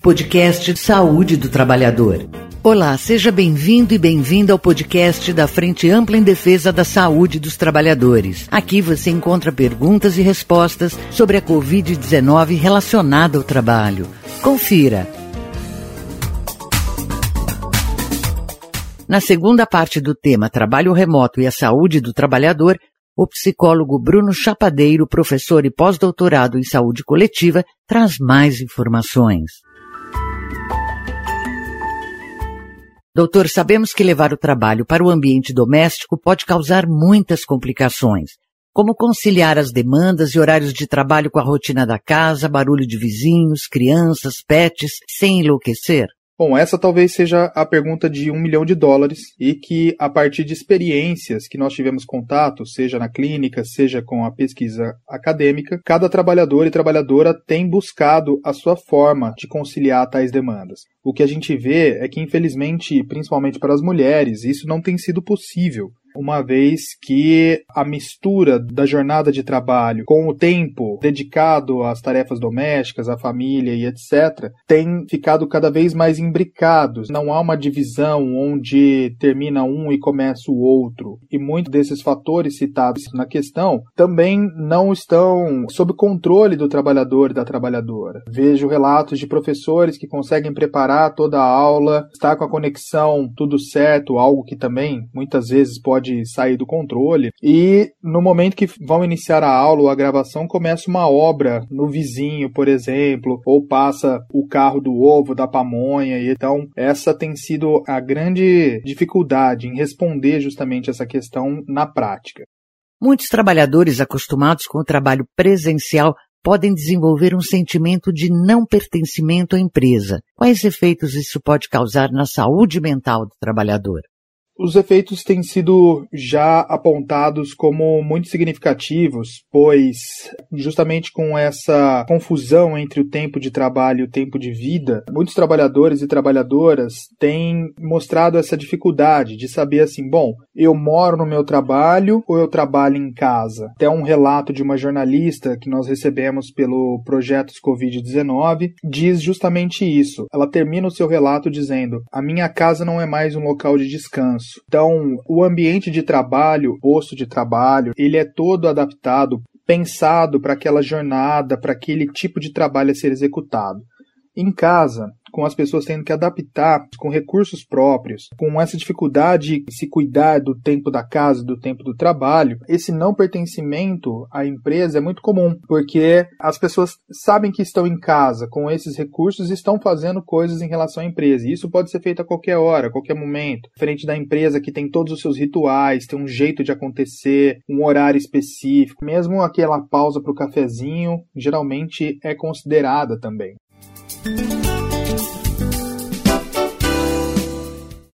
podcast Saúde do Trabalhador. Olá, seja bem-vindo e bem-vinda ao podcast da Frente Ampla em Defesa da Saúde dos Trabalhadores. Aqui você encontra perguntas e respostas sobre a Covid-19 relacionada ao trabalho. Confira. Na segunda parte do tema Trabalho Remoto e a Saúde do Trabalhador, o psicólogo Bruno Chapadeiro, professor e pós-doutorado em saúde coletiva, traz mais informações. Doutor, sabemos que levar o trabalho para o ambiente doméstico pode causar muitas complicações. Como conciliar as demandas e horários de trabalho com a rotina da casa, barulho de vizinhos, crianças, pets, sem enlouquecer? Bom, essa talvez seja a pergunta de um milhão de dólares e que, a partir de experiências que nós tivemos contato, seja na clínica, seja com a pesquisa acadêmica, cada trabalhador e trabalhadora tem buscado a sua forma de conciliar tais demandas. O que a gente vê é que, infelizmente, principalmente para as mulheres, isso não tem sido possível uma vez que a mistura da jornada de trabalho com o tempo dedicado às tarefas domésticas, à família e etc., tem ficado cada vez mais imbricados. Não há uma divisão onde termina um e começa o outro. E muitos desses fatores citados na questão também não estão sob controle do trabalhador e da trabalhadora. Vejo relatos de professores que conseguem preparar toda a aula, estar com a conexão tudo certo, algo que também muitas vezes pode pode sair do controle. E no momento que vão iniciar a aula ou a gravação, começa uma obra no vizinho, por exemplo, ou passa o carro do ovo, da pamonha. E então, essa tem sido a grande dificuldade em responder justamente essa questão na prática. Muitos trabalhadores acostumados com o trabalho presencial podem desenvolver um sentimento de não pertencimento à empresa. Quais efeitos isso pode causar na saúde mental do trabalhador? Os efeitos têm sido já apontados como muito significativos, pois justamente com essa confusão entre o tempo de trabalho e o tempo de vida, muitos trabalhadores e trabalhadoras têm mostrado essa dificuldade de saber assim, bom, eu moro no meu trabalho ou eu trabalho em casa? Até um relato de uma jornalista que nós recebemos pelo Projetos Covid-19 diz justamente isso. Ela termina o seu relato dizendo: "A minha casa não é mais um local de descanso isso. Então, o ambiente de trabalho, o posto de trabalho, ele é todo adaptado, pensado para aquela jornada, para aquele tipo de trabalho a ser executado. Em casa, com as pessoas tendo que adaptar com recursos próprios, com essa dificuldade de se cuidar do tempo da casa, do tempo do trabalho, esse não pertencimento à empresa é muito comum, porque as pessoas sabem que estão em casa com esses recursos e estão fazendo coisas em relação à empresa. E isso pode ser feito a qualquer hora, a qualquer momento. Diferente da empresa que tem todos os seus rituais, tem um jeito de acontecer, um horário específico, mesmo aquela pausa para o cafezinho, geralmente é considerada também.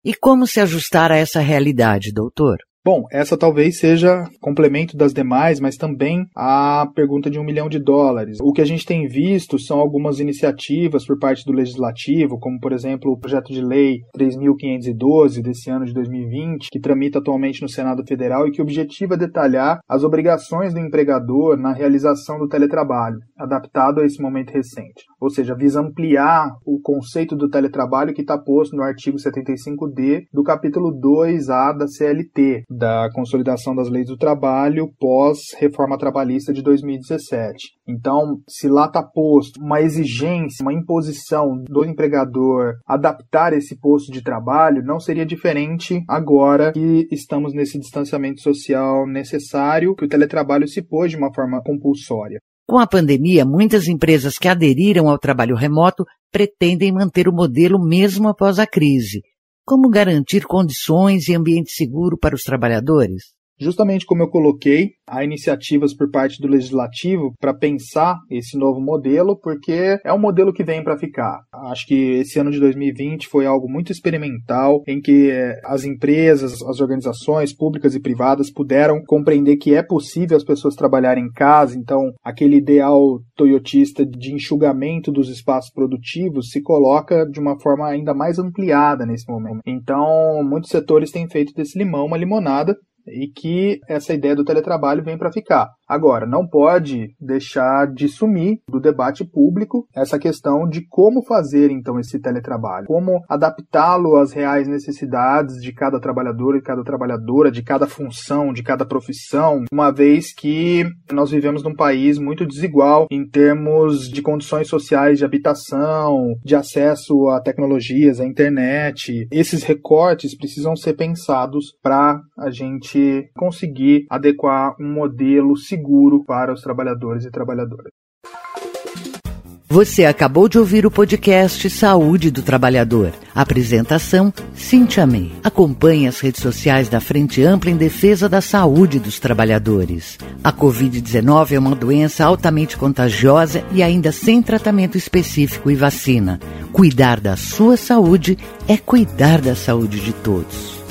E como se ajustar a essa realidade, doutor? Bom, essa talvez seja complemento das demais, mas também a pergunta de um milhão de dólares. O que a gente tem visto são algumas iniciativas por parte do legislativo, como por exemplo o projeto de lei 3.512 desse ano de 2020, que tramita atualmente no Senado Federal e que objetiva detalhar as obrigações do empregador na realização do teletrabalho, adaptado a esse momento recente. Ou seja, visa ampliar o conceito do teletrabalho que está posto no artigo 75D do capítulo 2A da CLT da consolidação das leis do trabalho pós-reforma trabalhista de 2017. Então, se lá está posto uma exigência, uma imposição do empregador adaptar esse posto de trabalho, não seria diferente agora que estamos nesse distanciamento social necessário, que o teletrabalho se pôs de uma forma compulsória. Com a pandemia, muitas empresas que aderiram ao trabalho remoto pretendem manter o modelo mesmo após a crise. Como garantir condições e ambiente seguro para os trabalhadores? Justamente como eu coloquei, há iniciativas por parte do legislativo para pensar esse novo modelo, porque é um modelo que vem para ficar. Acho que esse ano de 2020 foi algo muito experimental, em que eh, as empresas, as organizações públicas e privadas puderam compreender que é possível as pessoas trabalharem em casa, então aquele ideal toyotista de enxugamento dos espaços produtivos se coloca de uma forma ainda mais ampliada nesse momento. Então, muitos setores têm feito desse limão uma limonada e que essa ideia do teletrabalho vem para ficar. Agora, não pode deixar de sumir do debate público essa questão de como fazer então esse teletrabalho, como adaptá-lo às reais necessidades de cada trabalhador e cada trabalhadora, de cada função, de cada profissão, uma vez que nós vivemos num país muito desigual em termos de condições sociais de habitação, de acesso a tecnologias, à internet. Esses recortes precisam ser pensados para a gente conseguir adequar um modelo seguro para os trabalhadores e trabalhadoras. Você acabou de ouvir o podcast Saúde do Trabalhador. Apresentação: Cintia May. Acompanhe as redes sociais da Frente Ampla em Defesa da Saúde dos Trabalhadores. A Covid-19 é uma doença altamente contagiosa e ainda sem tratamento específico e vacina. Cuidar da sua saúde é cuidar da saúde de todos.